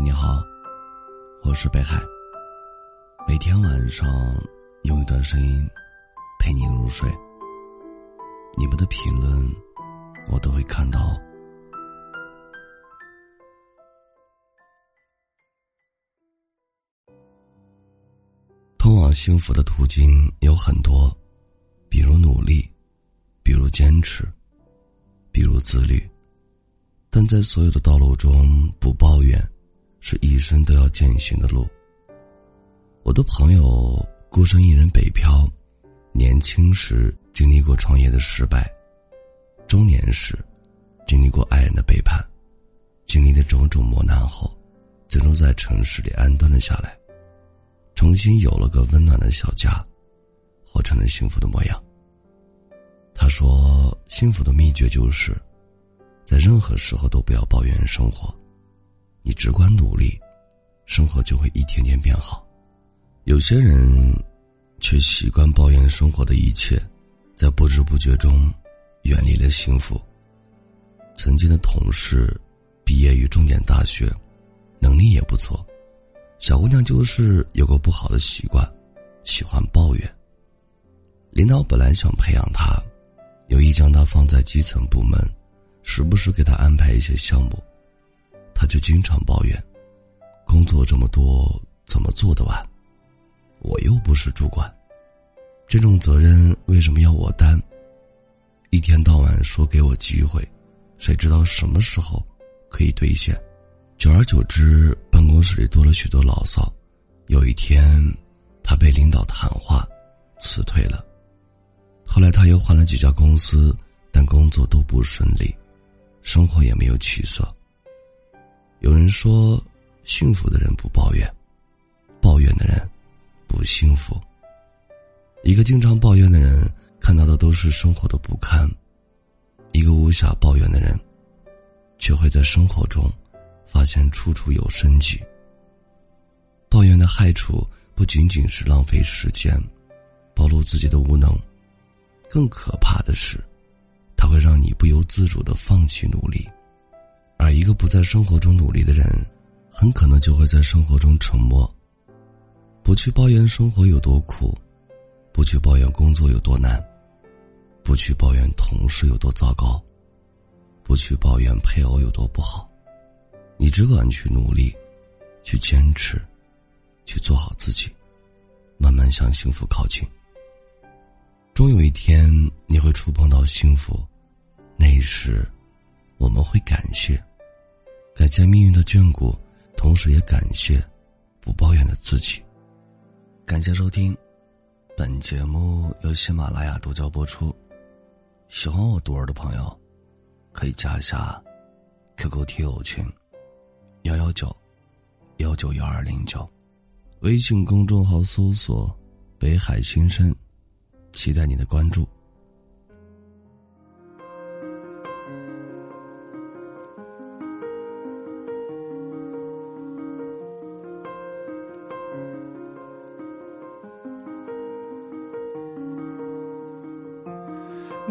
你好，我是北海。每天晚上用一段声音陪你入睡。你们的评论我都会看到。通往幸福的途径有很多，比如努力，比如坚持，比如自律。但在所有的道路中，不抱怨，是一生都要践行的路。我的朋友孤身一人北漂，年轻时经历过创业的失败，中年时经历过爱人的背叛，经历了种种磨难后，最终在城市里安顿了下来，重新有了个温暖的小家，活成了幸福的模样。他说：“幸福的秘诀就是。”在任何时候都不要抱怨生活，你只管努力，生活就会一天天变好。有些人却习惯抱怨生活的一切，在不知不觉中远离了幸福。曾经的同事毕业于重点大学，能力也不错，小姑娘就是有个不好的习惯，喜欢抱怨。领导本来想培养她，有意将她放在基层部门。时不时给她安排一些项目，他就经常抱怨：“工作这么多，怎么做得完？我又不是主管，这种责任为什么要我担？一天到晚说给我机会，谁知道什么时候可以兑现？久而久之，办公室里多了许多牢骚。有一天，他被领导谈话，辞退了。后来他又换了几家公司，但工作都不顺利。”生活也没有起色。有人说，幸福的人不抱怨，抱怨的人不幸福。一个经常抱怨的人，看到的都是生活的不堪；一个无暇抱怨的人，却会在生活中发现处处有生机。抱怨的害处不仅仅是浪费时间，暴露自己的无能，更可怕的是。它会让你不由自主的放弃努力，而一个不在生活中努力的人，很可能就会在生活中沉默。不去抱怨生活有多苦，不去抱怨工作有多难，不去抱怨同事有多糟糕，不去抱怨配偶有多不好，你只管去努力，去坚持，去做好自己，慢慢向幸福靠近。终有一天，你会触碰到幸福，那时，我们会感谢，感谢命运的眷顾，同时也感谢不抱怨的自己。感谢收听，本节目由喜马拉雅独家播出。喜欢我独儿的朋友，可以加一下 QQ 听友群幺幺九幺九幺二零九，微信公众号搜索“北海新生”。期待你的关注。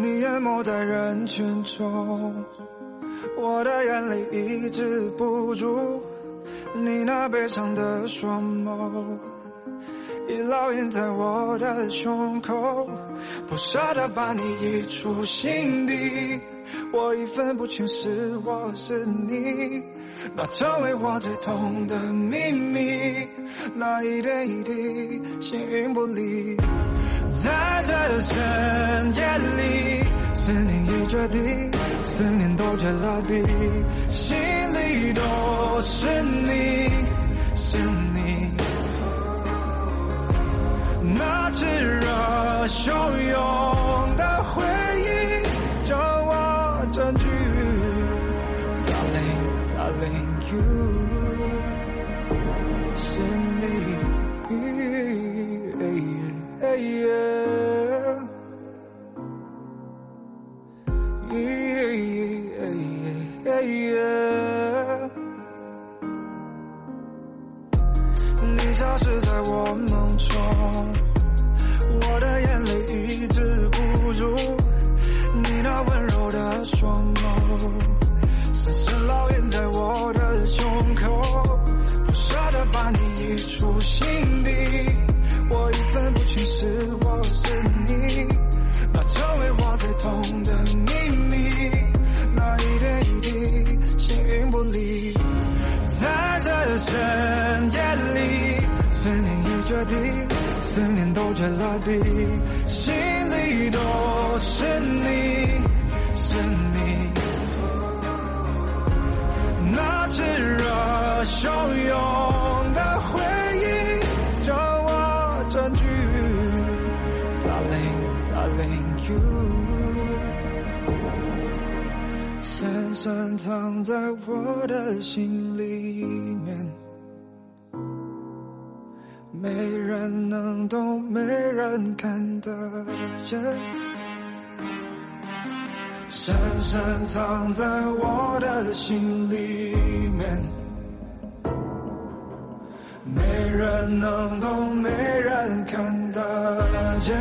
你淹没在人群中，我的眼泪抑制不住你那悲伤的双眸。已烙印在我的胸口，不舍得把你移出心底，我已分不清是我是你，那成为我最痛的秘密，那一点一滴形影不离，在这深夜里，思念已决定，思念都结了冰，心里都是你，是你。那炽热汹涌的回忆，叫我占据。Darling, darling, you 在我梦中，我的眼泪抑制不住你那温柔的双眸，深深烙印在我的胸口。不舍得把你移出心底。我已分不清是我是你，那成为我最痛的秘密。那一点一滴，形影不离，在这深，思念已决定，思念都结了底，心里都是你，是你。那炙热汹涌的回忆，将我占据，Darling Darling You，深深藏在我的心里面，没人能懂，没人看得见。深深藏在我的心里面，没人能懂，没人看得见。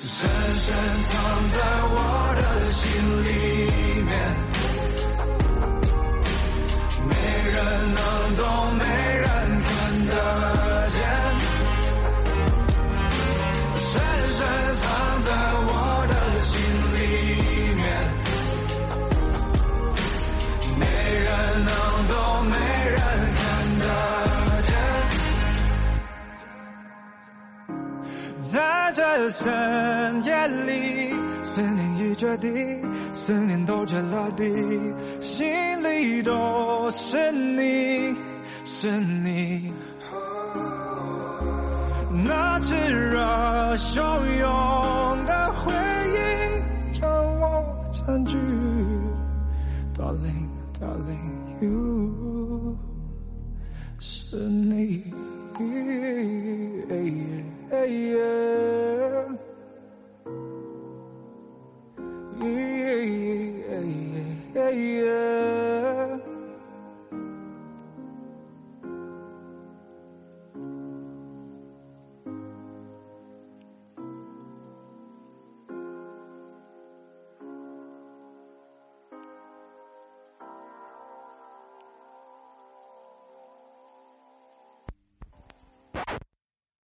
深深藏在我的心里面，没人能懂，深夜里，思念已决定，思念都结了底，心里都是你，是你。那炙热汹涌